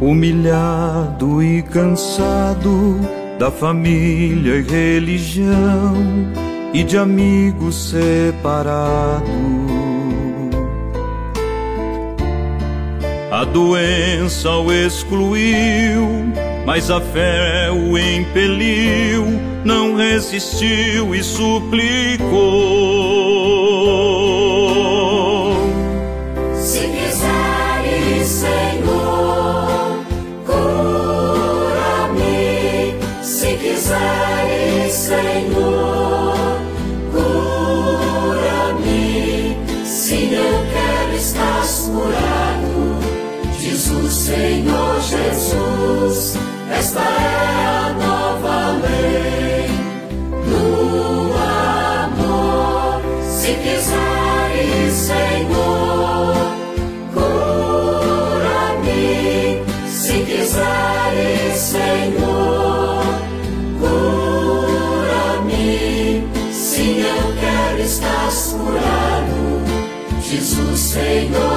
humilhado e cansado da família e religião e de amigos separados. A doença o excluiu, mas a fé o impeliu, não resistiu e suplicou. Jesus. Esta é a nova lei do amor. Se quiseres, Senhor, cura-me. Se quiseres, Senhor, cura-me. Se não quero, estás curado. O Senhor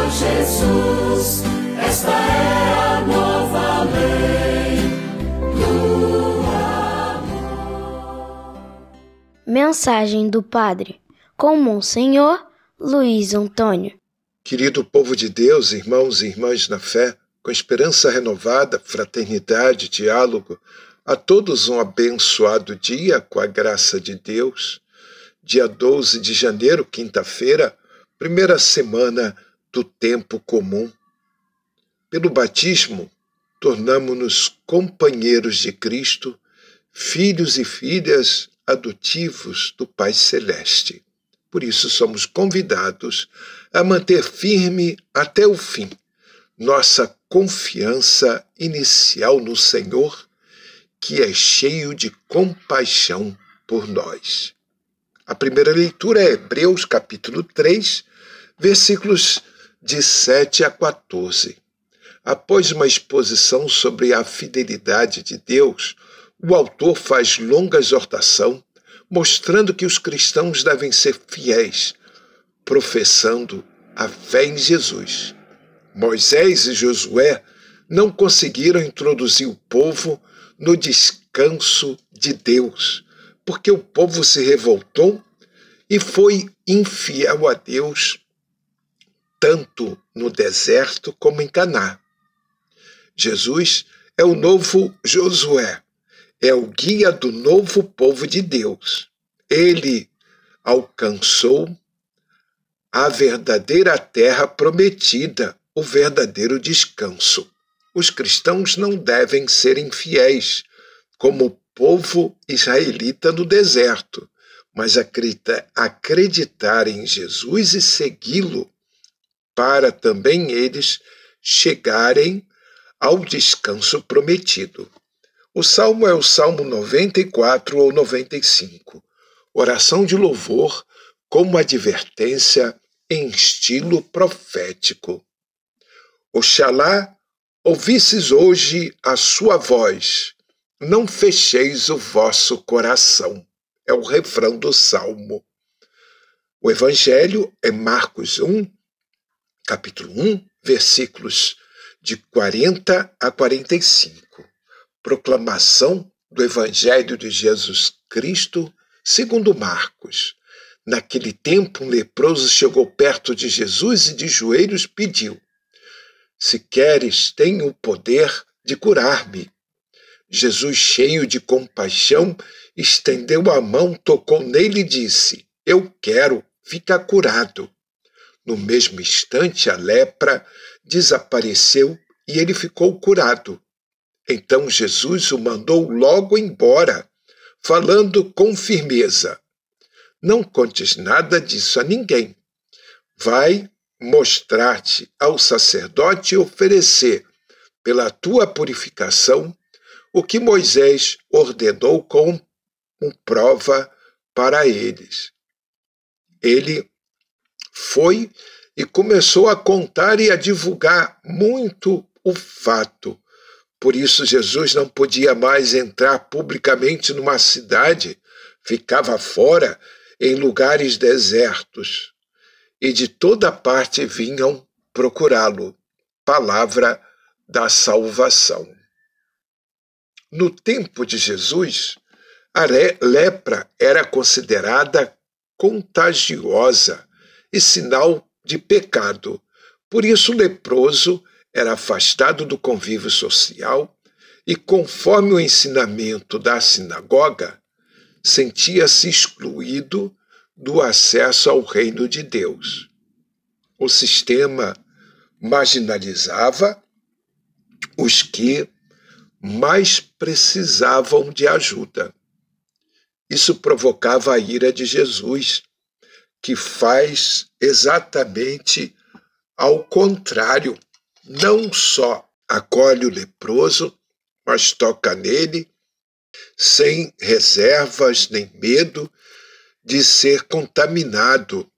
Mensagem do Padre com Monsenhor Luiz Antônio. Querido povo de Deus, irmãos e irmãs na fé, com esperança renovada, fraternidade, diálogo, a todos um abençoado dia com a graça de Deus. Dia 12 de janeiro, quinta-feira, primeira semana do tempo comum. Pelo batismo, tornamo-nos companheiros de Cristo, filhos e filhas adotivos do Pai Celeste. Por isso somos convidados a manter firme até o fim nossa confiança inicial no Senhor, que é cheio de compaixão por nós. A primeira leitura é Hebreus capítulo 3, versículos de 7 a 14. Após uma exposição sobre a fidelidade de Deus, o autor faz longa exortação, mostrando que os cristãos devem ser fiéis, professando a fé em Jesus. Moisés e Josué não conseguiram introduzir o povo no descanso de Deus, porque o povo se revoltou e foi infiel a Deus, tanto no deserto como em Caná. Jesus é o novo Josué, é o guia do novo povo de Deus. Ele alcançou a verdadeira terra prometida, o verdadeiro descanso. Os cristãos não devem ser infiéis, como o povo israelita no deserto, mas acreditar em Jesus e segui-lo, para também eles chegarem ao descanso prometido. O salmo é o Salmo 94 ou 95, oração de louvor como advertência em estilo profético. Oxalá ouvisses hoje a sua voz, não fecheis o vosso coração. É o refrão do salmo. O evangelho é Marcos 1, capítulo 1, versículos de 40 a 45. Proclamação do evangelho de Jesus Cristo, segundo Marcos. Naquele tempo, um leproso chegou perto de Jesus e de joelhos pediu: Se queres, tenho o poder de curar-me. Jesus, cheio de compaixão, estendeu a mão, tocou nele e disse: Eu quero, fica curado. No mesmo instante, a lepra desapareceu e ele ficou curado. Então Jesus o mandou logo embora, falando com firmeza: Não contes nada disso a ninguém. Vai mostrar-te ao sacerdote e oferecer, pela tua purificação, o que Moisés ordenou como prova para eles. Ele foi e começou a contar e a divulgar muito o fato. Por isso, Jesus não podia mais entrar publicamente numa cidade, ficava fora em lugares desertos. E de toda parte vinham procurá-lo. Palavra da salvação. No tempo de Jesus, a lepra era considerada contagiosa e sinal de pecado. Por isso, o leproso era afastado do convívio social e, conforme o ensinamento da sinagoga, sentia-se excluído do acesso ao reino de Deus. O sistema marginalizava os que mais precisavam de ajuda. Isso provocava a ira de Jesus, que faz exatamente ao contrário. Não só acolhe o leproso, mas toca nele sem reservas nem medo de ser contaminado.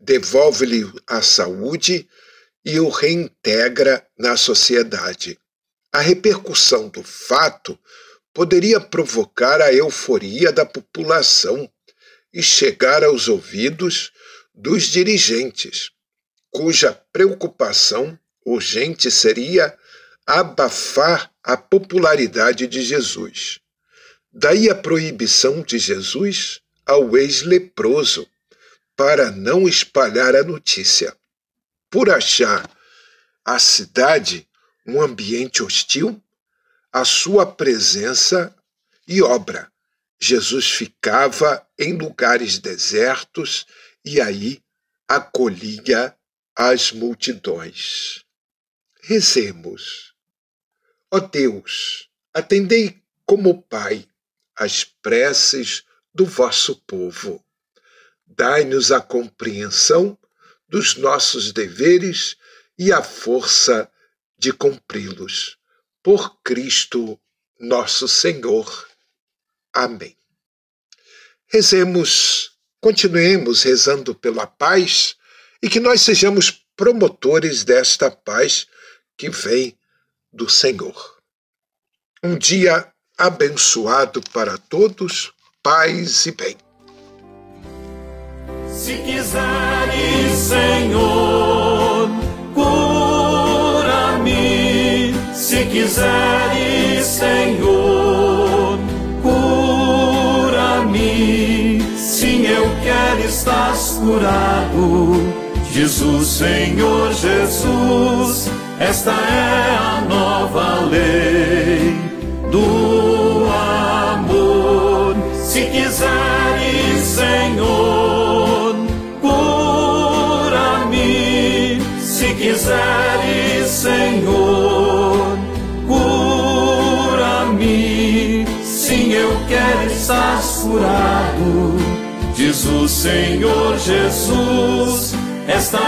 Devolve-lhe a saúde e o reintegra na sociedade. A repercussão do fato poderia provocar a euforia da população e chegar aos ouvidos dos dirigentes, cuja preocupação urgente seria abafar a popularidade de Jesus. Daí a proibição de Jesus ao ex-leproso para não espalhar a notícia. Por achar a cidade um ambiente hostil, a sua presença e obra. Jesus ficava em lugares desertos e aí acolhia as multidões. Rezemos. Ó Deus, atendei como Pai as preces do vosso povo. Dai-nos a compreensão dos nossos deveres e a força de cumpri-los. Por Cristo nosso Senhor. Amém. Rezemos, continuemos rezando pela paz e que nós sejamos promotores desta paz que vem do Senhor. Um dia abençoado para todos, paz e bem. Se quiseres, Senhor, cura-me. Se quiseres, Senhor, cura-me. Sim, eu quero estar curado. Jesus, Senhor Jesus, esta é a nova lei do amor. Se quiseres, Senhor, cura-me. Se quiseres, Senhor, cura-me. Sim, eu quero estar curado. Diz o Senhor Jesus, esta